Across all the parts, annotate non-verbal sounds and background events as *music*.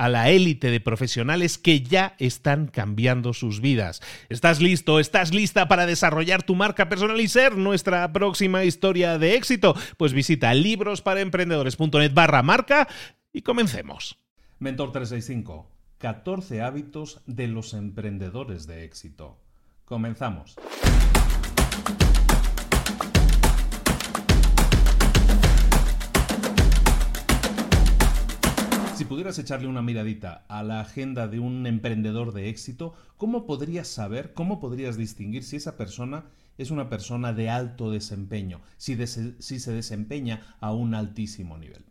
a la élite de profesionales que ya están cambiando sus vidas. ¿Estás listo? ¿Estás lista para desarrollar tu marca personal y ser nuestra próxima historia de éxito? Pues visita librosparaemprendedores.net barra marca y comencemos. Mentor 365. 14 hábitos de los emprendedores de éxito. Comenzamos. Si pudieras echarle una miradita a la agenda de un emprendedor de éxito, ¿cómo podrías saber, cómo podrías distinguir si esa persona es una persona de alto desempeño, si, se desempeña a un altísimo nivel?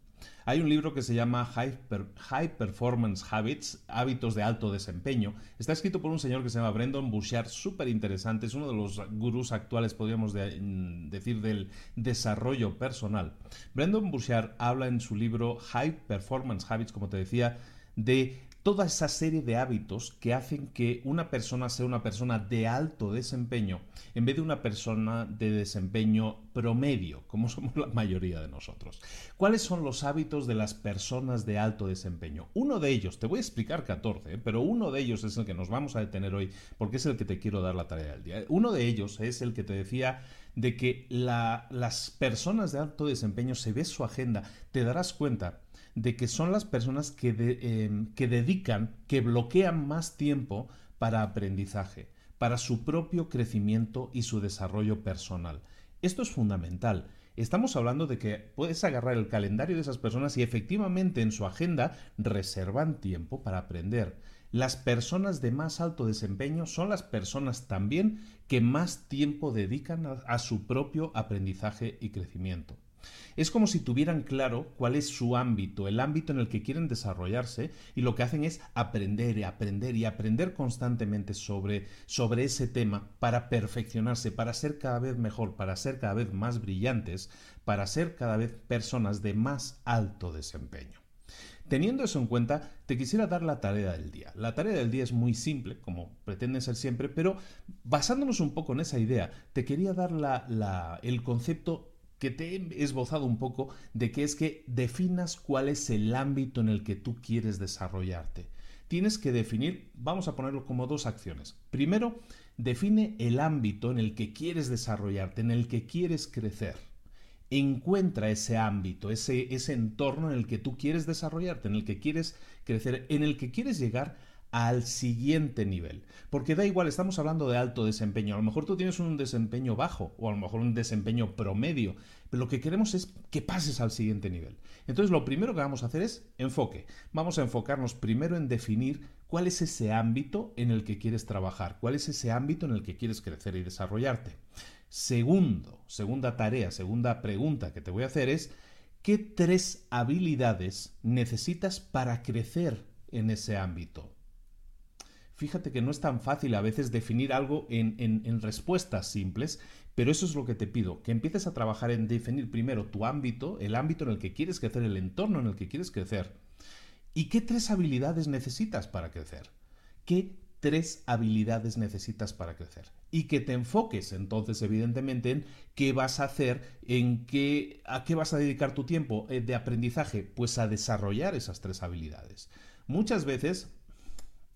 Hay un libro que se llama High, Performance Habits, hábitos de alto desempeño. Está escrito por un señor que se llama Brendan Bouchard, súper interesante, es uno de los gurús actuales, podríamos mm, decir, del desarrollo personal. Brendan Bouchard habla en su libro High Performance Habits, como te decía, de toda esa serie de hábitos que hacen que una persona sea una persona de alto desempeño en vez de una persona de desempeño promedio, como *laughs* somos la mayoría de nosotros. ¿Cuáles son los hábitos de las personas de alto desempeño? Uno de ellos, te voy a explicar 14, pero uno de ellos es el que nos vamos a detener hoy porque es el que te quiero dar la tarea del día. Uno de ellos es el que te decía de que las personas de alto desempeño, se ve su agenda, te darás cuenta de que son las personas que, em, que dedican, que bloquean más tiempo para aprendizaje, para su propio crecimiento y su desarrollo personal. Esto es fundamental. Estamos hablando de que puedes agarrar el calendario de esas personas y efectivamente en su agenda reservan tiempo para aprender. Las personas de más alto desempeño son las personas también que más tiempo dedican a su propio aprendizaje y crecimiento. Es como si tuvieran claro cuál es su ámbito, el ámbito en el que quieren desarrollarse y lo que hacen es aprender y aprender y aprender constantemente sobre, sobre ese tema para perfeccionarse, para ser cada vez mejor, para ser cada vez más brillantes, para ser cada vez personas de más alto desempeño. Teniendo eso en cuenta, te quisiera dar la tarea del día. La tarea del día es muy simple, como pretende ser siempre, pero basándonos un poco en esa idea, te quería dar la, el concepto que te he esbozado un poco de que es que definas cuál es el ámbito en el que tú quieres desarrollarte. Tienes que definir, vamos a ponerlo como dos acciones. Primero, define el ámbito en el que quieres desarrollarte, en el que quieres crecer. Encuentra ese ámbito, ese, ese entorno en el que tú quieres desarrollarte, en el que quieres crecer, en el que quieres llegar al siguiente nivel. Porque da igual, estamos hablando de alto desempeño. A lo mejor tú tienes un desempeño bajo o a lo mejor un desempeño promedio, pero lo que queremos es que pases al siguiente nivel. Entonces lo primero que vamos a hacer es enfoque. Vamos a enfocarnos primero en definir cuál es ese ámbito en el que quieres trabajar, cuál es ese ámbito en el que quieres crecer y desarrollarte. Segundo, segunda tarea, segunda pregunta que te voy a hacer es, ¿qué tres habilidades necesitas para crecer en ese ámbito? Fíjate que no es tan fácil a veces definir algo en, en, respuestas simples, pero eso es lo que te pido, que empieces a trabajar en definir primero tu ámbito, el ámbito en el que quieres crecer, el entorno en el que quieres crecer. ¿Y qué tres habilidades necesitas para crecer? ¿Qué tres habilidades necesitas para crecer? Y que te enfoques entonces evidentemente en qué vas a hacer, en qué, a qué vas a dedicar tu tiempo eh, de aprendizaje, pues a desarrollar esas tres habilidades. Muchas veces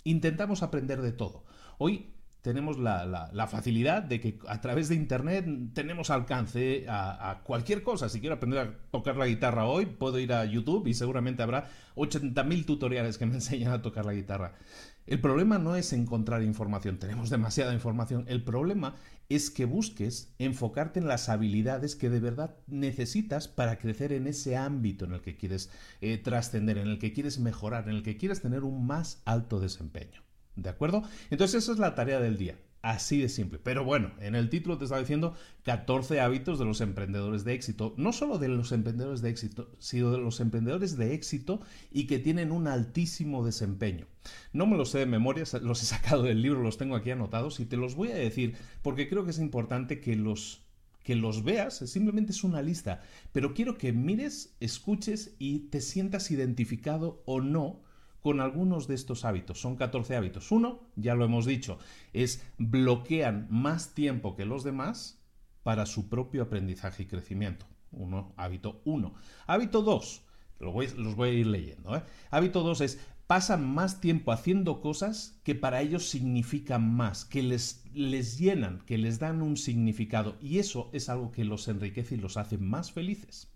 intentamos aprender de todo. Hoy tenemos la, facilidad de que a través de Internet tenemos alcance a, cualquier cosa. Si quiero aprender a tocar la guitarra hoy, puedo ir a YouTube y seguramente habrá 80.000 tutoriales que me *laughs* enseñan a tocar la guitarra. El problema no es encontrar información, tenemos demasiada información. El problema es que busques enfocarte en las habilidades que de verdad necesitas para crecer en ese ámbito en el que quieres eh, trascender, en el que quieres mejorar, en el que quieres tener un más alto desempeño. ¿De acuerdo? Entonces esa es la tarea del día. Así de simple. Pero bueno, en el título te estaba diciendo 14 hábitos de los emprendedores de éxito. No solo de los emprendedores de éxito, sino de los emprendedores de éxito y que tienen un altísimo desempeño. No me los sé de memoria, los he sacado del libro, los tengo aquí anotados y te los voy a decir porque creo que es importante que los que los veas, simplemente es una lista, pero quiero que mires, escuches y te sientas identificado o no con algunos de estos hábitos. Son 14 hábitos. Uno, ya lo hemos dicho, es bloquean más tiempo que los demás para su propio aprendizaje y crecimiento. Uno, hábito 1. Hábito 2, los voy a ir leyendo. ¿eh? Hábito 2 es pasan más tiempo haciendo cosas que para ellos significan más, que les, les llenan, que les dan un significado. Y eso es algo que los enriquece y los hace más felices.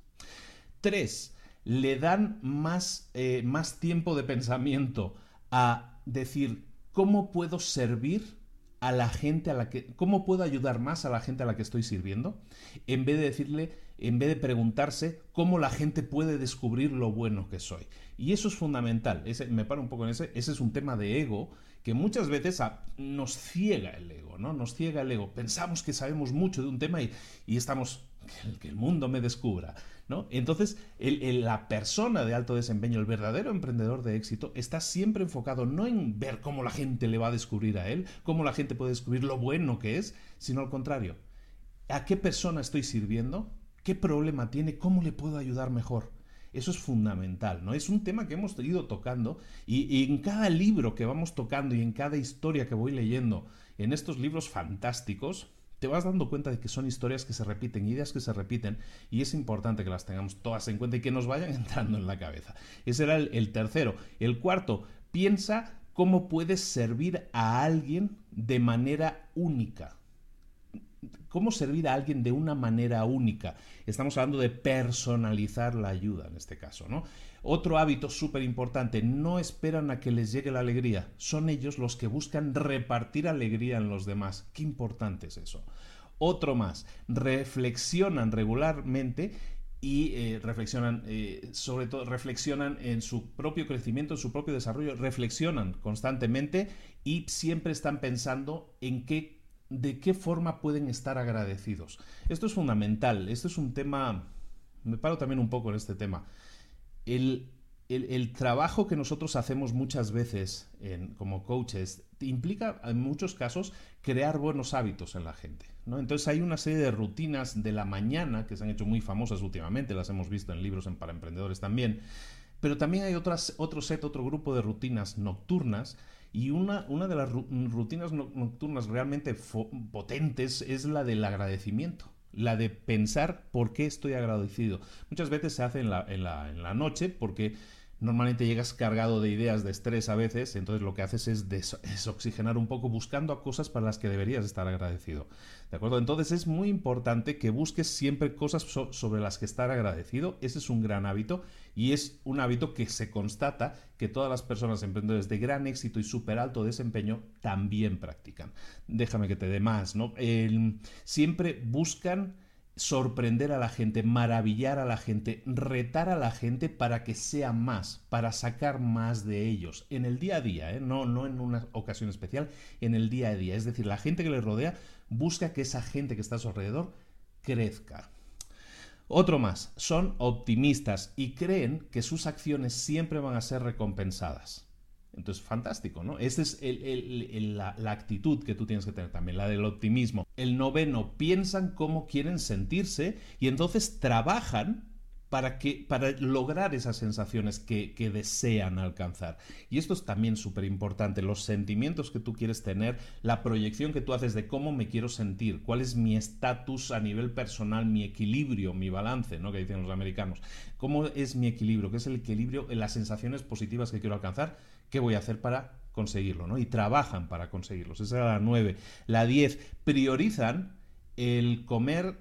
3 le dan más, eh, más tiempo de pensamiento a decir cómo puedo servir a la gente a la que cómo puedo ayudar más a la gente a la que estoy sirviendo en vez de decirle en vez de preguntarse cómo la gente puede descubrir lo bueno que soy. Y eso es fundamental. Ese, me paro un poco en ese ese es un tema de ego que muchas veces nos ciega el ego no nos ciega el ego. Pensamos que sabemos mucho de un tema y, y estamos que el mundo me descubra entonces, la persona de alto desempeño, el verdadero emprendedor de éxito, está siempre enfocado no en ver cómo la gente le va a descubrir a él, cómo la gente puede descubrir lo bueno que es, sino al contrario. ¿A qué persona estoy sirviendo? ¿Qué problema tiene? ¿Cómo le puedo ayudar mejor? Eso es fundamental, ¿no? Es un tema que hemos ido tocando y, en cada libro que vamos tocando y en cada historia que voy leyendo en estos libros fantásticos, te vas dando cuenta de que son historias que se repiten, ideas que se repiten, y es importante que las tengamos todas en cuenta y que nos vayan *laughs* entrando en la cabeza. Ese era el, tercero. El cuarto, piensa cómo puedes servir a alguien de manera única. ¿Cómo servir a alguien de una manera única? Estamos hablando de personalizar la ayuda en este caso, ¿no? Otro hábito súper importante, no esperan a que les llegue la alegría, son ellos los que buscan repartir alegría en los demás. Qué importante es eso. Otro más, reflexionan regularmente y eh, reflexionan, eh, sobre todo, reflexionan en su propio crecimiento, en su propio desarrollo, reflexionan constantemente y siempre están pensando en qué, de qué forma pueden estar agradecidos. Esto es fundamental, esto es un tema, me paro también un poco en este tema el, trabajo que nosotros hacemos muchas veces como coaches implica en muchos casos crear buenos hábitos en la gente. ¿no? Entonces hay una serie de rutinas de la mañana que se han hecho muy famosas últimamente, las hemos visto en libros para emprendedores también, pero también hay otras, otro set, otro grupo de rutinas nocturnas y una, una de las rutinas nocturnas realmente potentes es la del agradecimiento la de pensar por qué estoy agradecido. Muchas veces se hace en la, en la, en la noche porque normalmente llegas cargado de ideas, de estrés a veces, entonces lo que haces es desoxigenar un poco buscando a cosas para las que deberías estar agradecido. ¿De acuerdo? Entonces es muy importante que busques siempre cosas sobre las que estar agradecido. Ese es un gran hábito y es un hábito que se constata que todas las personas emprendedores de gran éxito y súper alto desempeño también practican. Déjame que te dé más, ¿no? siempre buscan sorprender a la gente, maravillar a la gente, retar a la gente para que sea más, para sacar más de ellos en el día a día, ¿eh? no, no en una ocasión especial, en el día a día. Es decir, la gente que les rodea busca que esa gente que está a su alrededor crezca. Otro más, son optimistas y creen que sus acciones siempre van a ser recompensadas. Entonces, fantástico, ¿no? Esa es la, actitud que tú tienes que tener también, la del optimismo. El noveno, piensan cómo quieren sentirse y entonces trabajan para lograr esas sensaciones que, que desean alcanzar. Y esto es también súper importante, los sentimientos que tú quieres tener, la proyección que tú haces de cómo me quiero sentir, cuál es mi estatus a nivel personal, mi equilibrio, mi balance, ¿no? que dicen los americanos. ¿Cómo es mi equilibrio? ¿Qué es el equilibrio en las sensaciones positivas que quiero alcanzar? ¿Qué voy a hacer para conseguirlo? ¿no? Y trabajan para conseguirlos. Esa era la 9. La 10. Priorizan el comer,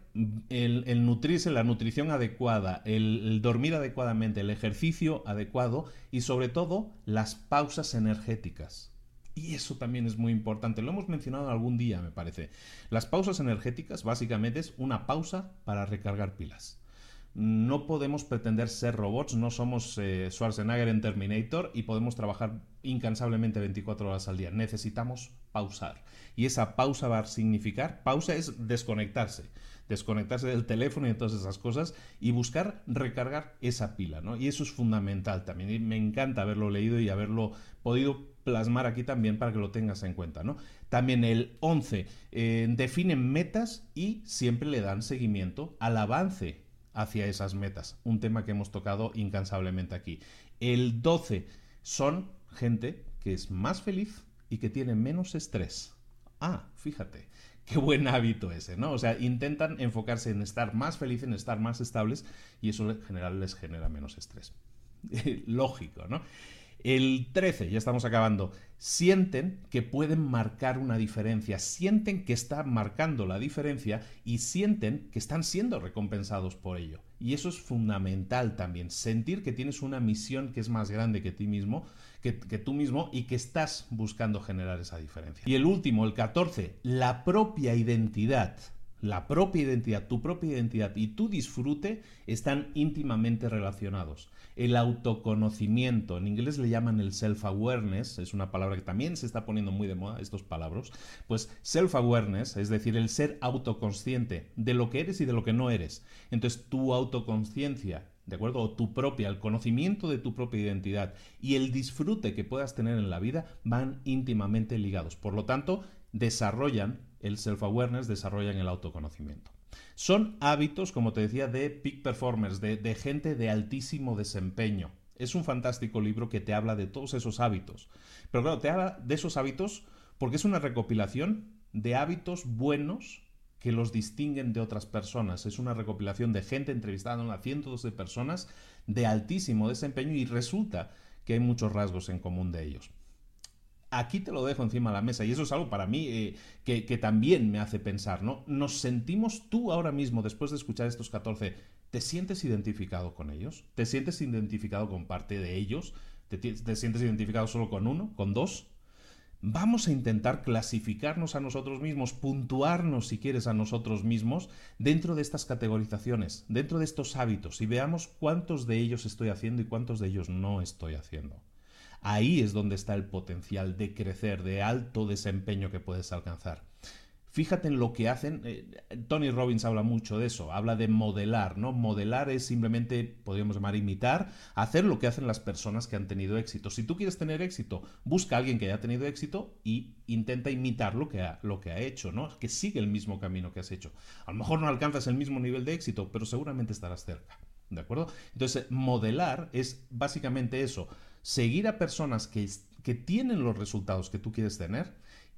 el, nutrirse, la nutrición adecuada, el, dormir adecuadamente, el ejercicio adecuado y sobre todo las pausas energéticas. Y eso también es muy importante. Lo hemos mencionado algún día, me parece. Las pausas energéticas básicamente es una pausa para recargar pilas. No podemos pretender ser robots, no somos eh, Schwarzenegger en Terminator y podemos trabajar incansablemente 24 horas al día. Necesitamos pausar. Y esa pausa va a significar, pausa es desconectarse, desconectarse del teléfono y de todas esas cosas y buscar recargar esa pila, ¿no? Y eso es fundamental también. Me encanta haberlo leído y haberlo podido plasmar aquí también para que lo tengas en cuenta, ¿no? También el 11, eh, definen metas y siempre le dan seguimiento al avance hacia esas metas. Un tema que hemos tocado incansablemente aquí. El 12 son gente que es más feliz y que tiene menos estrés. Ah, fíjate, qué buen hábito ese, ¿no? O sea, intentan enfocarse en estar más felices, en estar más estables y eso en general les genera menos estrés. *laughs* Lógico, ¿no? El 13, ya estamos acabando, sienten que pueden marcar una diferencia, sienten que están marcando la diferencia y sienten que están siendo recompensados por ello. Y eso es fundamental también, sentir que tienes una misión que es más grande que ti mismo, que, que tú mismo y que estás buscando generar esa diferencia. Y el último, el 14, la propia identidad la propia identidad, tu propia identidad y tu disfrute están íntimamente relacionados el autoconocimiento. En inglés le llaman el self-awareness, es una palabra que también se está poniendo muy de moda, estos palabras. Pues self-awareness, es decir, el ser autoconsciente de lo que eres y de lo que no eres. Entonces, tu autoconciencia, ¿de acuerdo? O tu propia, el conocimiento de tu propia identidad y el disfrute que puedas tener en la vida van íntimamente ligados. Por lo tanto, desarrollan el self-awareness, desarrollan el autoconocimiento. Son hábitos, como te decía, de peak performers, de, gente de altísimo desempeño. Es un fantástico libro que te habla de todos esos hábitos. Pero claro, te habla de esos hábitos porque es una recopilación de hábitos buenos que los distinguen de otras personas. Es una recopilación de gente entrevistada a cientos de personas de altísimo desempeño y resulta que hay muchos rasgos en común de ellos aquí te lo dejo encima de la mesa y eso es algo para mí eh, que, también me hace pensar, ¿no? Nos sentimos tú ahora mismo, después de escuchar estos 14, ¿te sientes identificado con ellos? ¿Te sientes identificado con parte de ellos? ¿Te, te sientes identificado solo con uno? ¿Con dos? Vamos a intentar clasificarnos a nosotros mismos, puntuarnos si quieres a nosotros mismos dentro de estas categorizaciones, dentro de estos hábitos y veamos cuántos de ellos estoy haciendo y cuántos de ellos no estoy haciendo. Ahí es donde está el potencial de crecer, de alto desempeño que puedes alcanzar. Fíjate en lo que hacen. Eh, Tony Robbins habla mucho de eso, habla de modelar, ¿no? Modelar es simplemente, podríamos llamar, imitar, hacer lo que hacen las personas que han tenido éxito. Si tú quieres tener éxito, busca a alguien que haya tenido éxito y intenta imitar lo que ha, lo que ha hecho, ¿no? Que sigue el mismo camino que has hecho. A lo mejor no alcanzas el mismo nivel de éxito, pero seguramente estarás cerca. ¿De acuerdo? Entonces, modelar es básicamente eso seguir a personas que, que tienen los resultados que tú quieres tener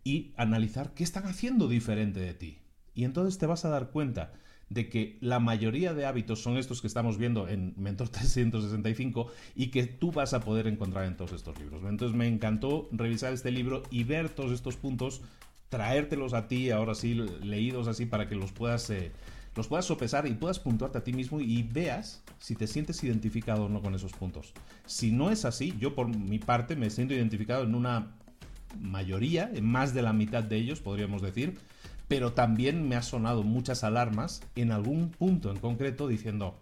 y analizar qué están haciendo diferente de ti. Y entonces te vas a dar cuenta de que la mayoría de hábitos son estos que estamos viendo en Mentor *laughs* 365 y que tú vas a poder encontrar en todos estos libros. Entonces me encantó revisar este libro y ver todos estos puntos, traértelos a ti, ahora sí, leídos así para que los puedas eh, los puedas sopesar y puedas puntuarte a ti mismo y veas si te sientes identificado o no con esos puntos. Si no es así, yo por mi parte me siento identificado en una mayoría, en más de la mitad de ellos, podríamos decir, pero también me ha sonado muchas alarmas en algún punto en concreto diciendo,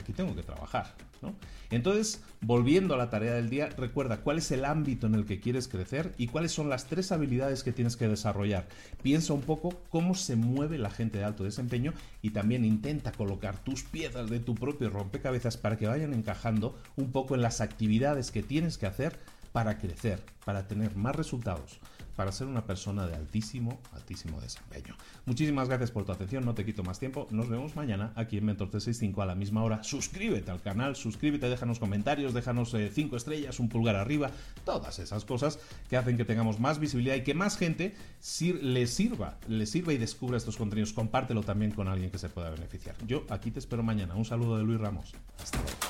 aquí tengo que trabajar. ¿no? Entonces, volviendo a la tarea del día, recuerda cuál es el ámbito en el que quieres crecer y cuáles son las tres habilidades que tienes que desarrollar. Piensa un poco cómo se mueve la gente de alto desempeño y también intenta colocar tus piezas de tu propio rompecabezas para que vayan encajando un poco en las actividades que tienes que hacer para crecer, para tener más resultados, para ser una persona de altísimo, altísimo desempeño. Muchísimas gracias por tu atención, no te quito más tiempo. Nos vemos mañana aquí en Mentor 365 a la misma hora. Suscríbete al canal, suscríbete, déjanos comentarios, déjanos 5 eh, estrellas, un pulgar arriba, todas esas cosas que hacen que tengamos más visibilidad y que más gente le sirva, le sirva y descubra estos contenidos. Compártelo también con alguien que se pueda beneficiar. Yo aquí te espero mañana. Un saludo de Luis Ramos. Hasta luego.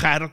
viajar